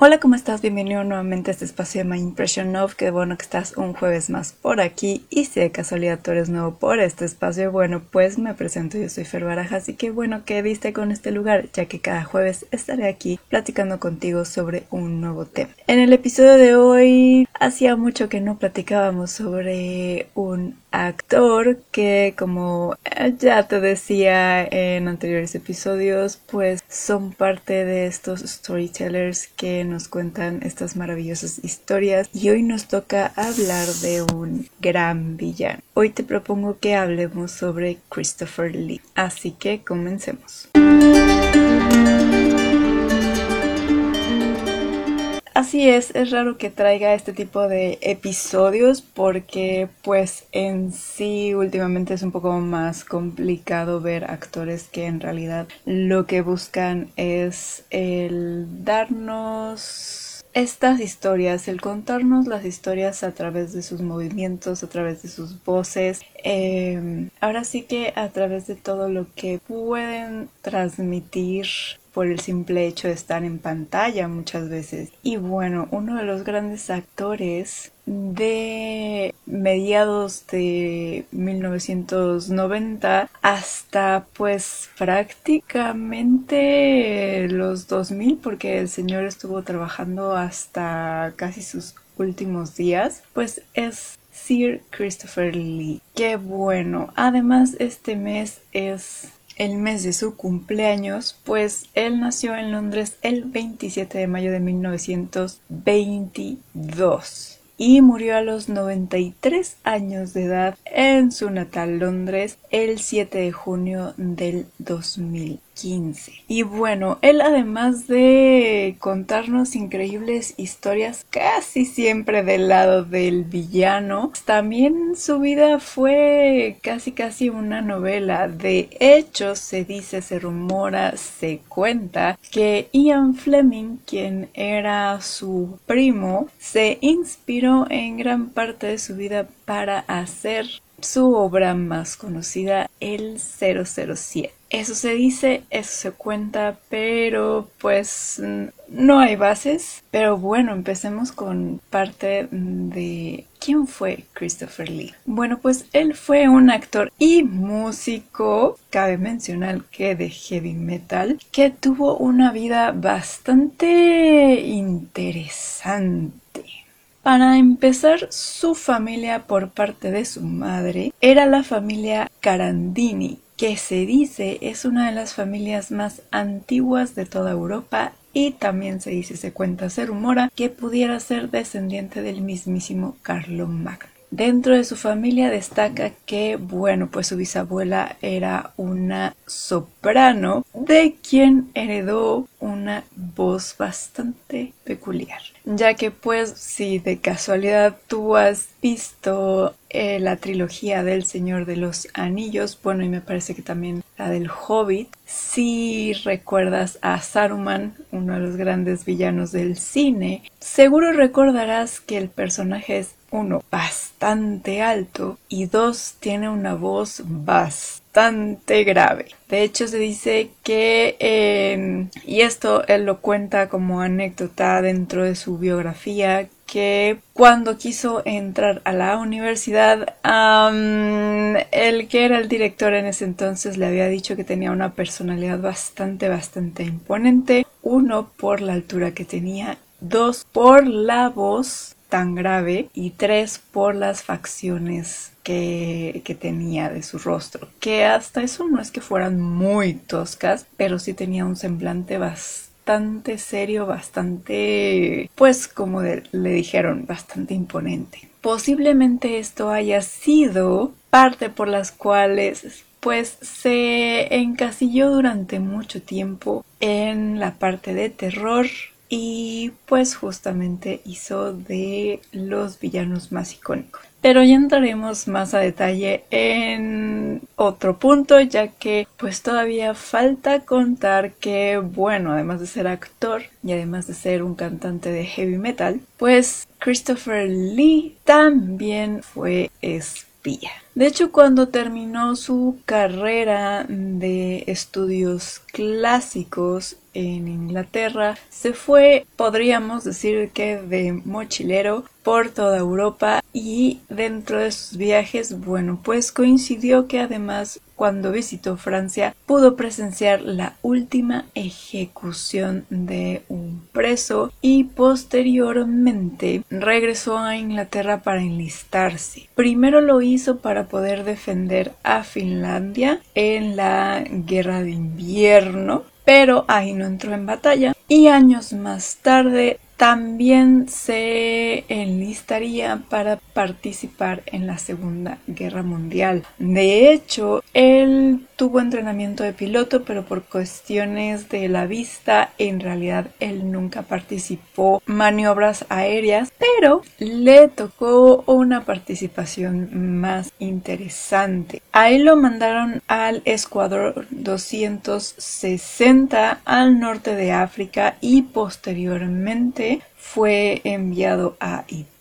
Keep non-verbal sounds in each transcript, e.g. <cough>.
Hola, ¿cómo estás? Bienvenido nuevamente a este espacio de My Impression of. Qué bueno que estás un jueves más por aquí. Y si de casualidad tú eres nuevo por este espacio, bueno, pues me presento. Yo soy Fer Barajas y qué bueno que viste con este lugar, ya que cada jueves estaré aquí platicando contigo sobre un nuevo tema. En el episodio de hoy, hacía mucho que no platicábamos sobre un actor que como ya te decía en anteriores episodios pues son parte de estos storytellers que nos cuentan estas maravillosas historias y hoy nos toca hablar de un gran villano. Hoy te propongo que hablemos sobre Christopher Lee, así que comencemos. Así es, es raro que traiga este tipo de episodios porque pues en sí últimamente es un poco más complicado ver actores que en realidad lo que buscan es el darnos estas historias, el contarnos las historias a través de sus movimientos, a través de sus voces, em, ahora sí que a través de todo lo que pueden transmitir por el simple hecho de estar en pantalla muchas veces. Y bueno, uno de los grandes actores de mediados de 1990 hasta pues prácticamente los 2000 porque el señor estuvo trabajando hasta casi sus últimos días pues es Sir Christopher Lee. Qué bueno. Además este mes es el mes de su cumpleaños, pues él nació en Londres el 27 de mayo de 1922 y murió a los 93 años de edad en su natal Londres el 7 de junio del 2015. Y bueno, él además de contarnos increíbles historias casi siempre del lado del villano, también su vida fue casi casi una novela. De hecho, se dice, se rumora, se cuenta que Ian Fleming, quien era su primo, se inspiró en gran parte de su vida para hacer su obra más conocida, el 007. Eso se dice, eso se cuenta, pero pues no hay bases. Pero bueno, empecemos con parte de quién fue Christopher Lee. Bueno, pues él fue un actor y músico, cabe mencionar que de heavy metal, que tuvo una vida bastante interesante para empezar, su familia por parte de su madre era la familia Carandini, que se dice es una de las familias más antiguas de toda Europa y también se dice, se cuenta, se rumora que pudiera ser descendiente del mismísimo Carlo Magno. Dentro de su familia destaca que, bueno, pues su bisabuela era una soprano de quien heredó una voz bastante peculiar. Ya que pues si de casualidad tú has visto eh, la trilogía del Señor de los Anillos, bueno y me parece que también la del Hobbit, si recuerdas a Saruman, uno de los grandes villanos del cine, seguro recordarás que el personaje es uno, bastante alto y dos, tiene una voz bastante grave. De hecho, se dice que, em, y esto él lo cuenta como anécdota dentro de su biografía, que cuando quiso entrar a la universidad, el que era el director en ese entonces le había dicho que tenía una personalidad bastante, bastante imponente. Uno, por la altura que tenía. Dos, por la voz tan grave y tres por las facciones que, tenía de su rostro que hasta eso no es que fueran muy toscas pero sí tenía un semblante bastante serio bastante pues como le dijeron bastante imponente posiblemente esto haya sido parte por las cuales pues se encasilló durante mucho tiempo en la parte de terror y pues justamente hizo de los villanos más icónicos. Pero ya entraremos más a detalle en otro punto, ya que pues todavía falta contar que, bueno, además de ser actor y además de ser un cantante de heavy metal, pues Christopher Lee también fue espía. De hecho, cuando terminó su carrera de estudios clásicos en Inglaterra, se fue, podríamos decir que de mochilero por toda Europa y dentro de sus viajes, bueno, pues coincidió que además cuando visitó Francia pudo presenciar la última ejecución de un preso y posteriormente regresó a Inglaterra para enlistarse. Primero lo hizo para poder defender a Finlandia en la guerra de invierno pero ahí no entró en batalla y años más tarde también se enlistaría para participar en la Segunda Guerra Mundial. De hecho, él tuvo entrenamiento de piloto, pero por cuestiones de la vista, en realidad él nunca participó maniobras aéreas, pero le tocó una participación más interesante. A él lo mandaron al Escuadrón 260 al norte de África y posteriormente fue enviado a Italia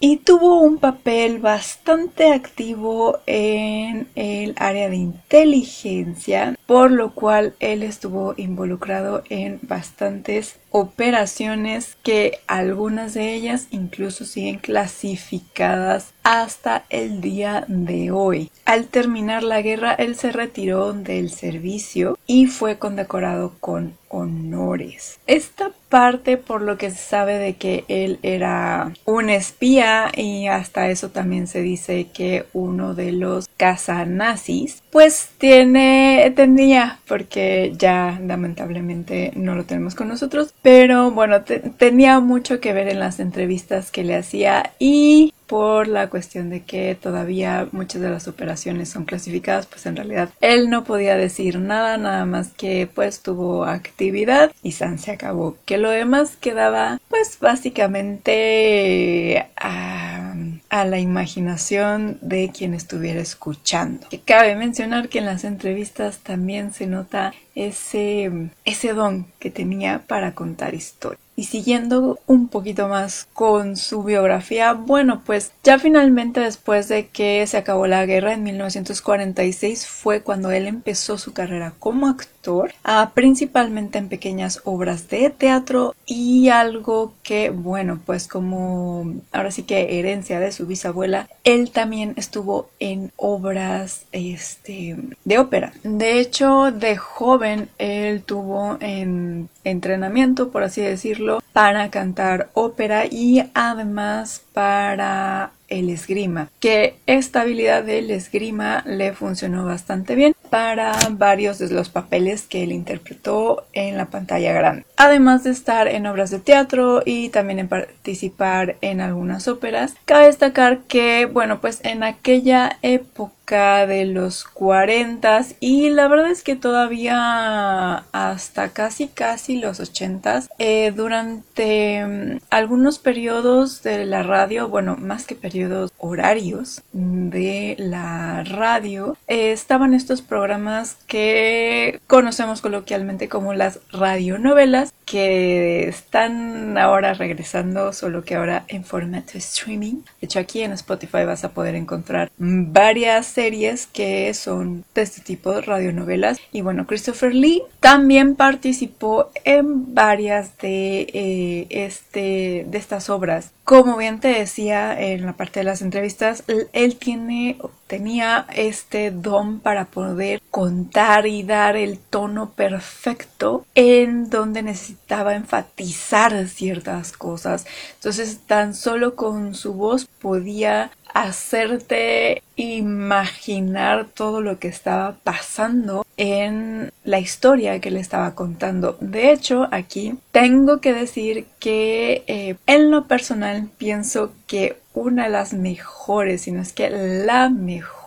y tuvo un papel bastante activo en el área de inteligencia, por lo cual él estuvo involucrado en bastantes operaciones que algunas de ellas incluso siguen clasificadas hasta el día de hoy. Al terminar la guerra, él se retiró del servicio y fue condecorado con honores. Esta parte por lo que se sabe de que él era un espía y hasta eso también se dice que uno de los cazanazis pues tiene tenía porque ya lamentablemente no lo tenemos con nosotros pero bueno tenía mucho que ver en las entrevistas que le hacía y por la cuestión de que todavía muchas de las operaciones son clasificadas, pues en realidad él no podía decir nada, nada más que pues tuvo actividad y San se acabó. Que lo demás quedaba pues básicamente a, a la imaginación de quien estuviera escuchando. Que cabe mencionar que en las entrevistas también se nota ese, ese don que tenía para contar historias. Y siguiendo un poquito más con su biografía, bueno, pues ya finalmente después de que se acabó la guerra en 1946 fue cuando él empezó su carrera como actor, ah, principalmente en pequeñas obras de teatro y algo que, bueno, pues como ahora sí que herencia de su bisabuela, él también estuvo en obras este, de ópera. De hecho, de joven él tuvo en entrenamiento, por así decirlo, para cantar ópera y además para el esgrima, que esta habilidad del esgrima le funcionó bastante bien para varios de los papeles que él interpretó en la pantalla grande. Además de estar en obras de teatro y también en participar en algunas óperas, cabe destacar que, bueno, pues en aquella época de los 40 y la verdad es que todavía hasta casi casi los 80 eh, durante mm, algunos periodos de la radio, bueno, más que periodos horarios de la radio, eh, estaban estos programas que conocemos coloquialmente como las radionovelas que están ahora regresando, solo que ahora en formato streaming. De hecho, aquí en Spotify vas a poder encontrar varias series que son de este tipo, radionovelas. Y bueno, Christopher Lee también participó en varias de, eh, este, de estas obras. Como bien te decía en la parte de las entrevistas, él tiene tenía este don para poder contar y dar el tono perfecto en donde necesitaba enfatizar ciertas cosas. Entonces tan solo con su voz podía hacerte imaginar todo lo que estaba pasando en la historia que le estaba contando. De hecho, aquí tengo que decir que eh, en lo personal pienso que una de las mejores, si no es que la mejor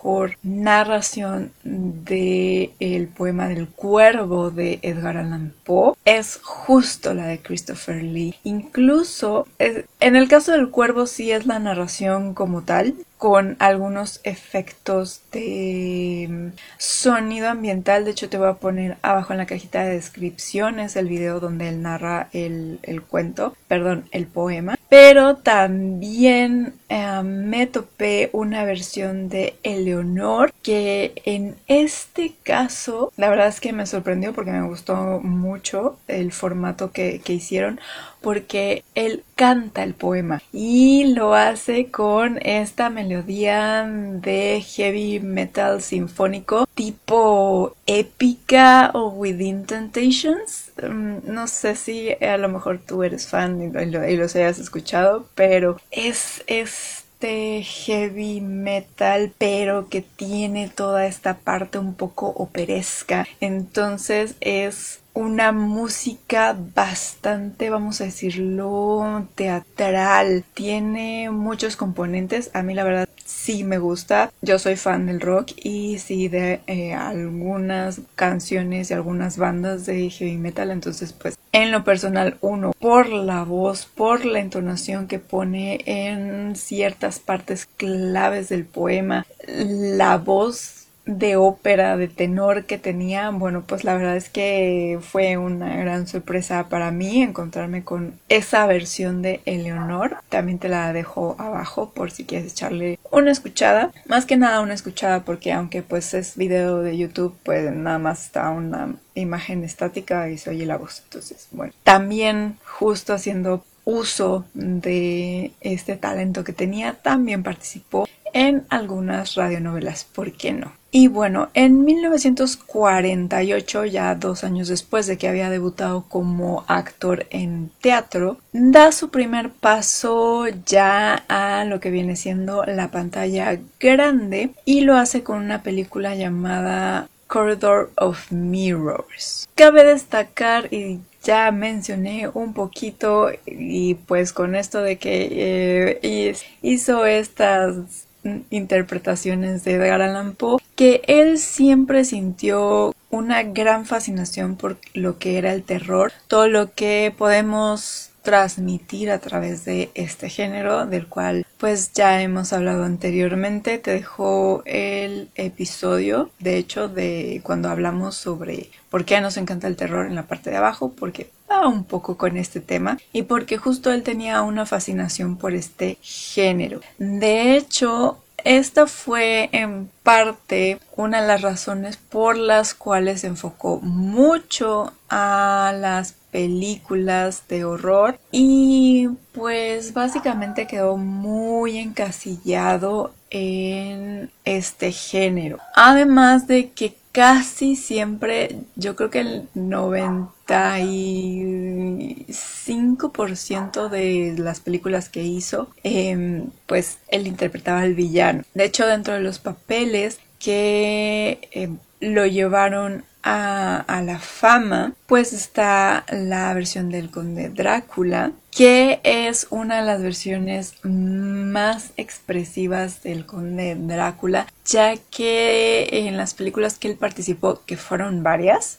narración de el poema del cuervo de Edgar Allan Poe es justo la de Christopher Lee. Incluso en el caso del cuervo sí es la narración como tal, con algunos efectos de mm, sonido ambiental. De hecho, te voy a poner abajo en la cajita de descripciones el video donde él narra el, el cuento, perdón, el poema. Pero también eh, me topé una versión de Eleonor que en este caso la verdad es que me sorprendió porque me gustó mucho el formato que, que hicieron porque él canta el poema y lo hace con esta melodía de heavy metal sinfónico tipo épica o Within Temptations. Mm, no sé si a lo mejor tú eres fan y, lo, y los hayas escuchado, pero es este heavy metal, pero que tiene toda esta parte un poco operesca. Entonces es una música bastante, vamos a decirlo, teatral. Tiene muchos componentes. A mí la verdad sí me gusta. Yo soy fan del rock y sí de eh, algunas canciones y algunas bandas de heavy metal. Entonces pues en lo personal uno por la voz, por la entonación que pone en ciertas partes claves del poema, la voz de ópera, de tenor que tenía, bueno, pues la verdad es que fue una gran sorpresa para mí encontrarme con esa versión de Eleonor. También te la dejo abajo por si quieres echarle una escuchada. Más que nada una escuchada porque aunque pues es video de YouTube, pues nada más está una imagen estática y se oye la voz. Entonces, bueno, también justo haciendo uso de este talento que tenía, también participó en algunas radionovelas, ¿por qué no? Y bueno, en 1948, ya dos años después de que había debutado como actor en teatro, da su primer paso ya a lo que viene siendo la pantalla grande y lo hace con una película llamada Corridor of Mirrors. Cabe destacar y ya mencioné un poquito y pues con esto de que eh, hizo estas interpretaciones de Edgar Allan Poe, que él siempre sintió una gran fascinación por lo que era el terror, todo lo que podemos transmitir a través de este género del cual pues ya hemos hablado anteriormente. Te dejo el episodio de hecho de cuando hablamos sobre por qué nos encanta el terror en la parte de abajo porque un poco con este tema y porque justo él tenía una fascinación por este género de hecho esta fue en parte una de las razones por las cuales se enfocó mucho a las películas de horror y pues básicamente quedó muy encasillado en este género. Además de que casi siempre, yo creo que el 95% de las películas que hizo, em, pues él interpretaba al villano. De hecho, dentro de los papeles que em, lo llevaron a, la fama, pues está la versión del conde Drácula, que es una de las versiones más expresivas del conde Drácula, ya que en las películas que él participó, que fueron varias,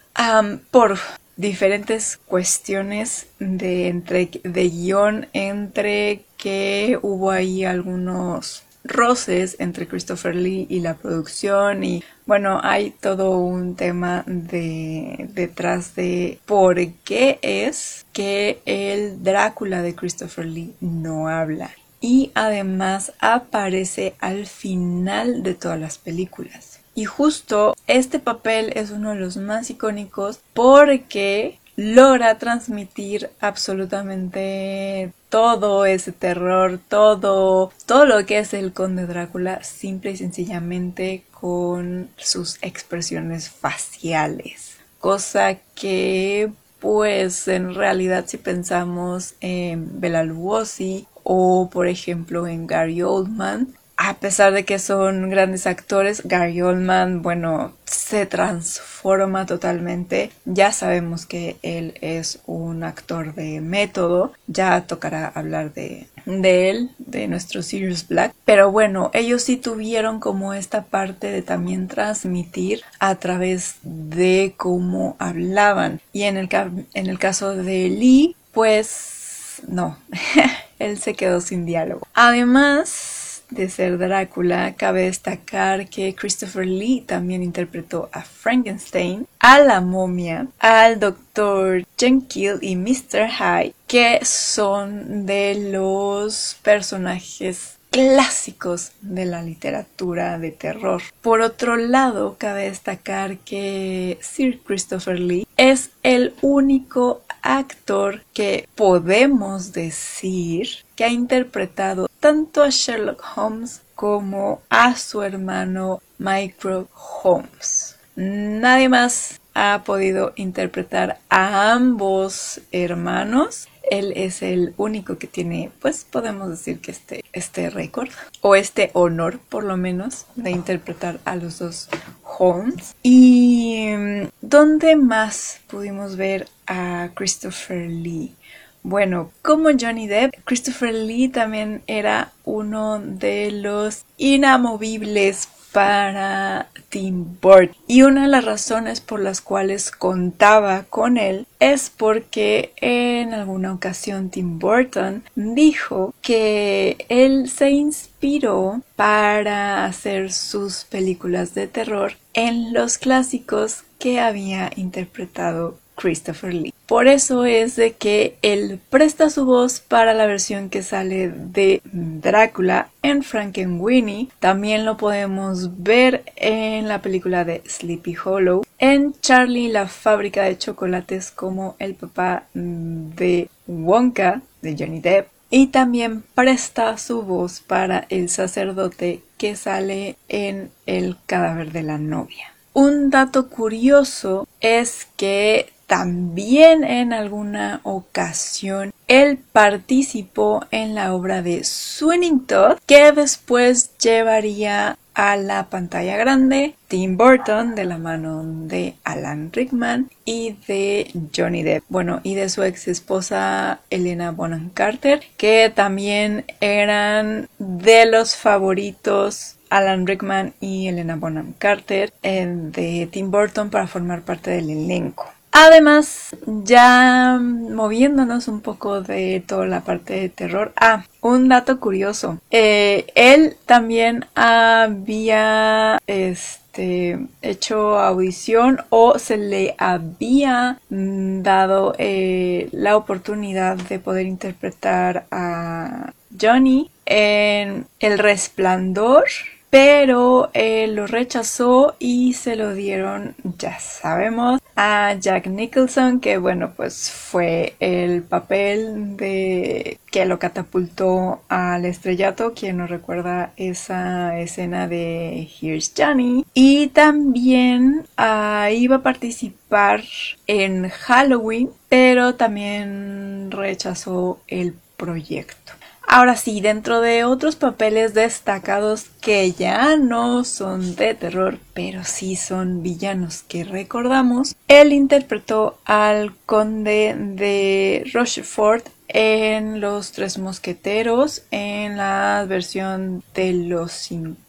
por diferentes cuestiones de, entre, de guion entre que hubo ahí algunos roces entre Christopher Lee y la producción y bueno, hay todo un tema de detrás de por qué es que el Drácula de Christopher Lee no habla y además aparece al final de todas las películas. Y justo este papel es uno de los más icónicos porque logra transmitir absolutamente todo ese terror, todo, todo lo que es el conde Drácula, simple y sencillamente con sus expresiones faciales. Cosa que, pues, en realidad si pensamos en Bela Lugosi o, por ejemplo, en Gary Oldman, a pesar de que son grandes actores, Gary Oldman, bueno, se transforma totalmente. Ya sabemos que él es un actor de método. Ya tocará hablar de, de él, de nuestro Sirius Black. Pero bueno, ellos sí tuvieron como esta parte de también transmitir a través de cómo hablaban. Y en el, en el caso de Lee, pues no, <laughs> él se quedó sin diálogo. Además, de ser Drácula, cabe destacar que Christopher Lee también interpretó a Frankenstein, a la momia, al Dr. Jekyll y Mr. Hyde, que son de los personajes clásicos de la literatura de terror. Por otro lado, cabe destacar que Sir Christopher Lee es el único actor que podemos decir que ha interpretado tanto a Sherlock Holmes como a su hermano Micro Holmes. Nadie más ha podido interpretar a ambos hermanos él es el único que tiene, pues podemos decir que este, este récord, o este honor por lo menos, de interpretar a los dos Holmes. ¿Y mm, dónde más pudimos ver a Christopher Lee? Bueno, como Johnny Depp, Christopher Lee también era uno de los inamovibles para Tim Burton. Y una de las razones por las cuales contaba con él es porque en alguna ocasión Tim Burton dijo que él se inspiró para hacer sus películas de terror en los clásicos que había interpretado Christopher Lee. Por eso es de que él presta su voz para la versión que sale de Drácula en Frankenweenie. También lo podemos ver en la película de Sleepy Hollow, en Charlie la fábrica de chocolates como el papá de Wonka de Johnny Depp. Y también presta su voz para el sacerdote que sale en El cadáver de la novia. Un dato curioso es que también en alguna ocasión él participó en la obra de Swinging Todd que después llevaría a la pantalla grande Tim Burton de la mano de Alan Rickman y de Johnny Depp. Bueno, y de su ex esposa Elena Bonham Carter, que también eran de los favoritos Alan Rickman y Elena Bonham Carter eh, de Tim Burton para formar parte del elenco. Además, ya moviéndonos un poco de toda la parte de terror. Ah, un dato curioso. Eh, él también había este, hecho audición o se le había mm, dado eh, la oportunidad de poder interpretar a Johnny en El Resplandor pero él lo rechazó y se lo dieron, ya sabemos, a Jack Nicholson, que bueno, pues fue el papel de que lo catapultó al estrellato, quien nos recuerda esa escena de Here's Johnny. Y también ah, iba a participar en Halloween, pero también rechazó el proyecto. Ahora sí, dentro de otros papeles destacados que ya no son de terror, pero sí son villanos que recordamos, él interpretó al conde de Rochefort en Los Tres Mosqueteros, en la versión de los 50.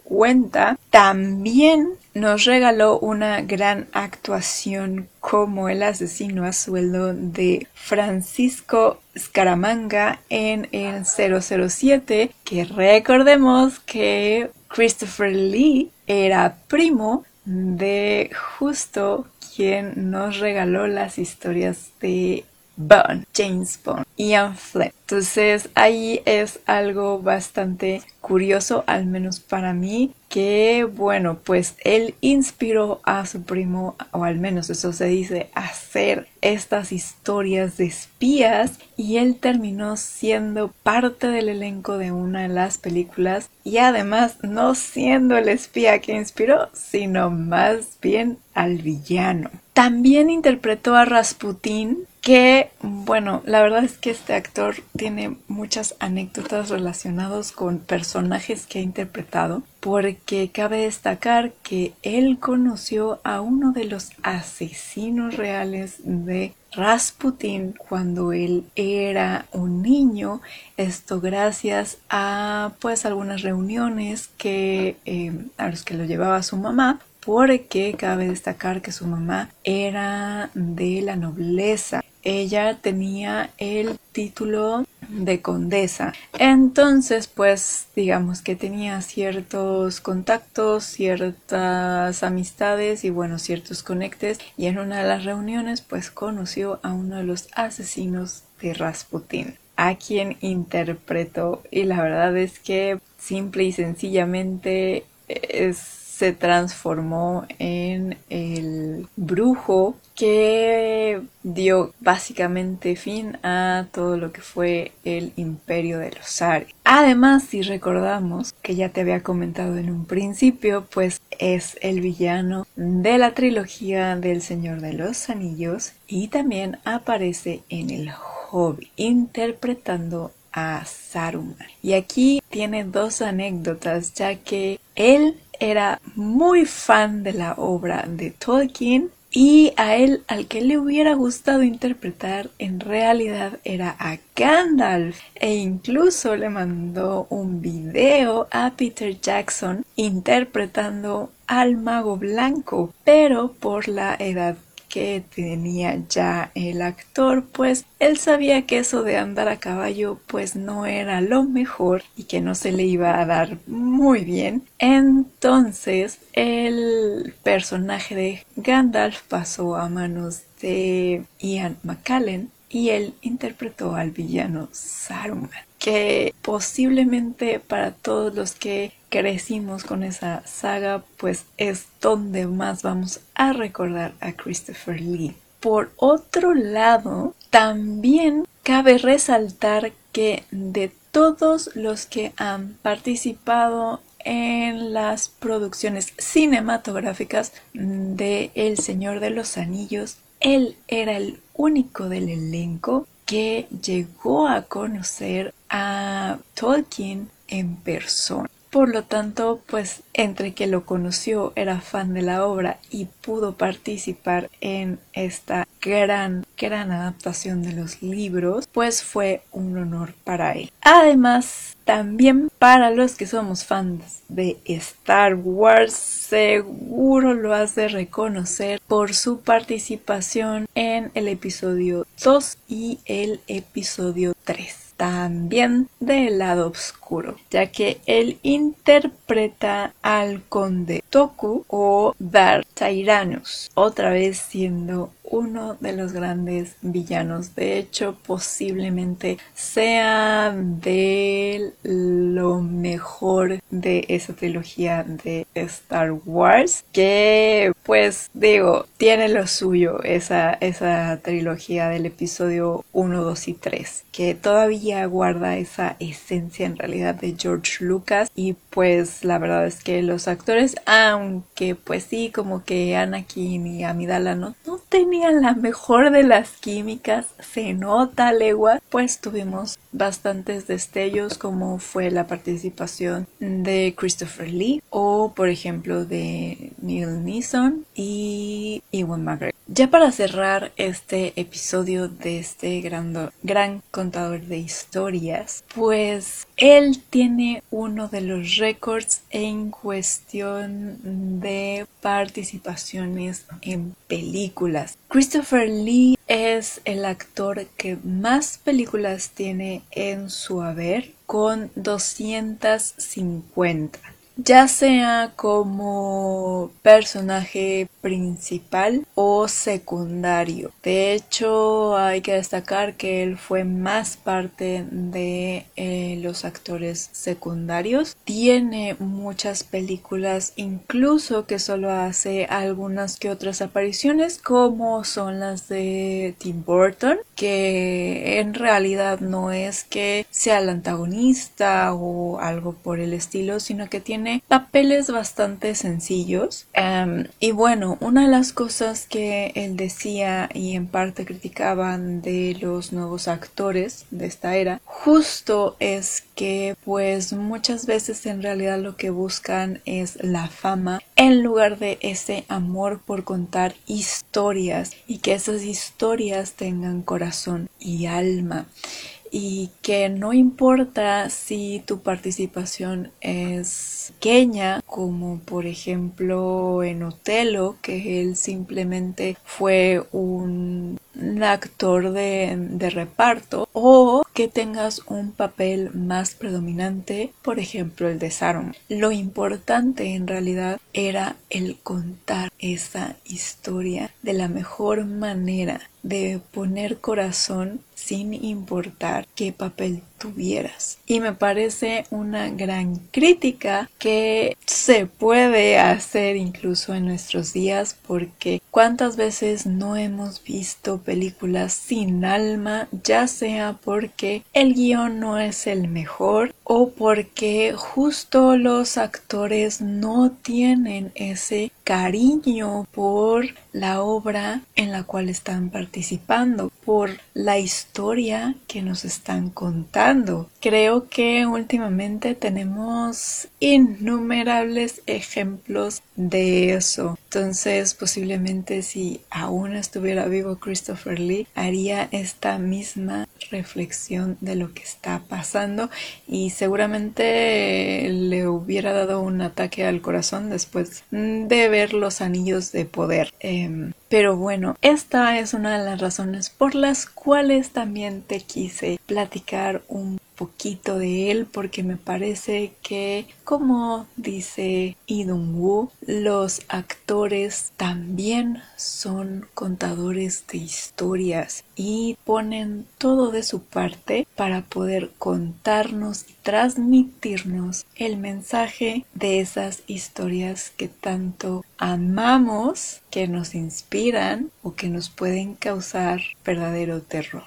También nos regaló una gran actuación como el asesino a sueldo de Francisco Scaramanga en el 007, que recordemos que Christopher Lee era primo de justo quien nos regaló las historias de Bond, James Bond, Ian Fleming. Entonces ahí es algo bastante curioso, al menos para mí, que bueno, pues él inspiró a su primo, o al menos eso se dice, a hacer estas historias de espías y él terminó siendo parte del elenco de una de las películas y además no siendo el espía que inspiró, sino más bien al villano. También interpretó a Rasputin que, bueno, la verdad es que este actor tiene muchas anécdotas relacionadas con personajes que ha interpretado, porque cabe destacar que él conoció a uno de los asesinos reales de Rasputin cuando él era un niño, esto gracias a pues algunas reuniones que eh, a los que lo llevaba su mamá porque cabe destacar que su mamá era de la nobleza. Ella tenía el título de condesa. Entonces, pues digamos que tenía ciertos contactos, ciertas amistades y bueno, ciertos conectes. Y en una de las reuniones pues conoció a uno de los asesinos de Rasputin a quien interpretó. Y la verdad es que simple y sencillamente es se transformó en el brujo que dio básicamente fin a todo lo que fue el imperio de los Ares. Además, si recordamos que ya te había comentado en un principio, pues es el villano de la trilogía del Señor de los Anillos y también aparece en el Hobbit interpretando a Saruman. Y aquí tiene dos anécdotas, ya que él era muy fan de la obra de Tolkien y a él al que le hubiera gustado interpretar en realidad era a Gandalf. E incluso le mandó un video a Peter Jackson interpretando al mago blanco pero por la edad que tenía ya el actor, pues él sabía que eso de andar a caballo pues no era lo mejor y que no se le iba a dar muy bien. Entonces el personaje de Gandalf pasó a manos de Ian McCallan y él interpretó al villano Saruman que posiblemente para todos los que crecimos con esa saga, pues es donde más vamos a recordar a Christopher Lee. Por otro lado, también cabe resaltar que de todos los que han participado en las producciones cinematográficas de El Señor de los Anillos, él era el único del elenco que llegó a conocer a Tolkien en persona. Por lo tanto, pues entre que lo conoció, era fan de la obra y pudo participar en esta gran, gran adaptación de los libros, pues fue un honor para él. Además, también para los que somos fans de Star Wars, seguro lo has de reconocer por su participación en el episodio 2 y el episodio 3 también del lado oscuro, ya que él interpreta al conde Toku o Dar Tyrannus, otra vez siendo uno de los grandes villanos. De hecho, posiblemente sea de lo mejor de esa trilogía de Star Wars. Que, pues, digo, tiene lo suyo esa, esa trilogía del episodio 1, 2 y 3. Que todavía guarda esa esencia en realidad de George Lucas. Y pues, la verdad es que los actores, aunque pues sí, como que Anakin y Amidala no, no tenían la mejor de las químicas, se nota legua, pues tuvimos bastantes destellos como fue la participación de Christopher Lee o por ejemplo de Neil Neeson y Ewan McGregor. Ya para cerrar este episodio de este gran, gran contador de historias, pues él tiene uno de los récords en cuestión de participaciones en películas. Christopher Lee es el actor que más películas tiene en su haber con 250 ya sea como personaje principal o secundario. De hecho, hay que destacar que él fue más parte de eh, los actores secundarios. Tiene muchas películas, incluso que solo hace algunas que otras apariciones, como son las de Tim Burton, que en realidad no es que sea el antagonista o algo por el estilo, sino que tiene papeles bastante sencillos. Em, y bueno, una de las cosas que él decía y en parte criticaban de los nuevos actores de esta era, justo es que pues muchas veces en realidad lo que buscan es la fama en lugar de ese amor por contar historias y que esas historias tengan corazón y alma y que no importa si tu participación es pequeña, como por ejemplo en Otelo, que él simplemente fue un actor de, reparto o que tengas un papel más predominante, por ejemplo el de Saruman. Lo importante en realidad era el contar esa historia de la mejor manera de poner corazón sin importar qué papel tuvieras. Y me parece una gran crítica que se puede hacer incluso en nuestros días porque cuántas veces no hemos visto películas sin alma, ya sea porque el guion no es el mejor o porque justo los actores no tienen ese cariño por la obra en la cual están participando, por la historia que nos están contando. Creo que últimamente tenemos innumerables ejemplos de eso. Entonces, posiblemente si aún estuviera vivo Christopher Lee, haría esta misma reflexión de lo que está pasando y seguramente le hubiera dado un ataque al corazón después de ver los anillos de poder. Em, pero bueno, esta es una de las razones por las cuales también te quise platicar un poquito de él porque me parece que como dice Idun Wu los actores también son contadores de historias y ponen todo de su parte para poder contarnos y transmitirnos el mensaje de esas historias que tanto amamos, que nos inspiran o que nos pueden causar verdadero terror.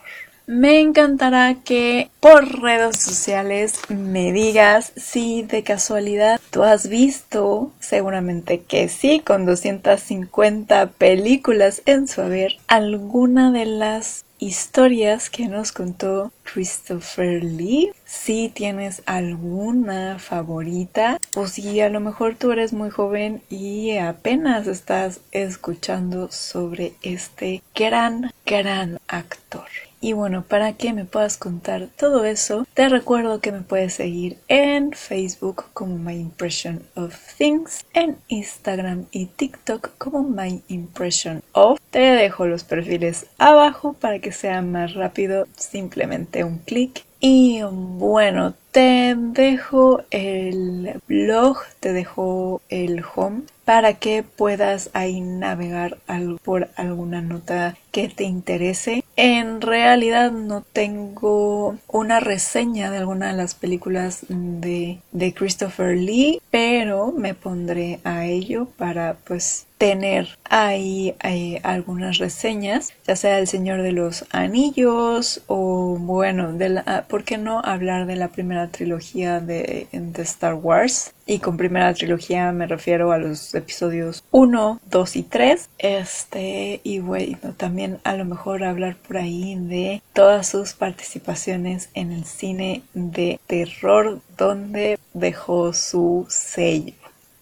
Me encantará que por redes sociales me digas si de casualidad tú has visto, seguramente que sí, con 250 películas en su haber, alguna de las historias que nos contó Christopher Lee. Si tienes alguna favorita o si a lo mejor tú eres muy joven y apenas estás escuchando sobre este gran, gran actor. Y bueno, para que me puedas contar todo eso, te recuerdo que me puedes seguir en Facebook como My Impression of Things, en Instagram y TikTok como My Impression of. Te dejo los perfiles abajo para que sea más rápido, simplemente un clic. Y bueno, te dejo el blog, te dejo el home para que puedas ahí navegar por alguna nota que te interese. En realidad no tengo una reseña de alguna de las películas de, de Christopher Lee, pero me pondré a ello para pues tener ahí, algunas reseñas, ya sea El Señor de los Anillos o bueno, de la, ¿por qué no hablar de la primera trilogía de, de Star Wars? Y con primera trilogía me refiero a los episodios 1, 2 y 3. Este, y bueno, también a lo mejor hablar por ahí de todas sus participaciones en el cine de terror donde dejó su sello.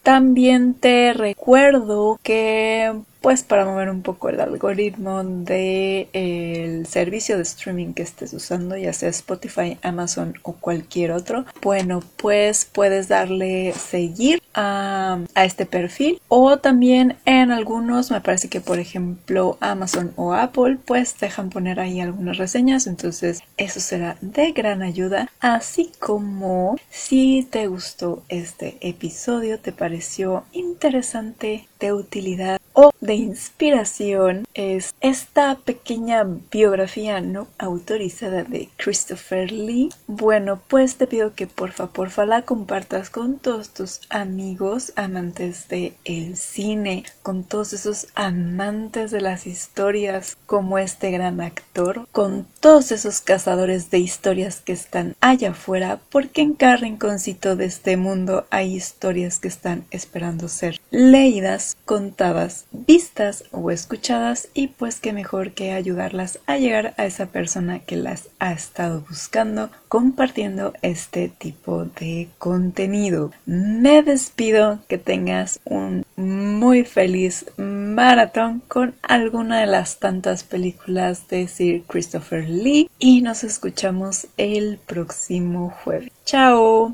También te recuerdo que pues para mover un poco el algoritmo de el servicio de streaming que estés usando, ya sea Spotify, Amazon o cualquier otro, bueno, pues puedes darle seguir a, este perfil. O también en algunos, me parece que por ejemplo Amazon o Apple, pues dejan poner ahí algunas reseñas, entonces eso será de gran ayuda, así como si te gustó este episodio, te pareció interesante, de utilidad, o de inspiración es esta pequeña biografía no autorizada de Christopher Lee. Bueno, pues te pido que porfa, porfa la compartas con todos tus amigos amantes de el cine, con todos esos amantes de las historias como este gran actor, con todos esos cazadores de historias que están allá afuera, porque en cada rinconcito de este mundo hay historias que están esperando ser leídas, contadas vistas o escuchadas y pues qué mejor que ayudarlas a llegar a esa persona que las ha estado buscando compartiendo este tipo de contenido. Me que tengas un muy feliz maratón con alguna de las tantas películas de Sir Christopher Lee y nos escuchamos el próximo jueves. Chao.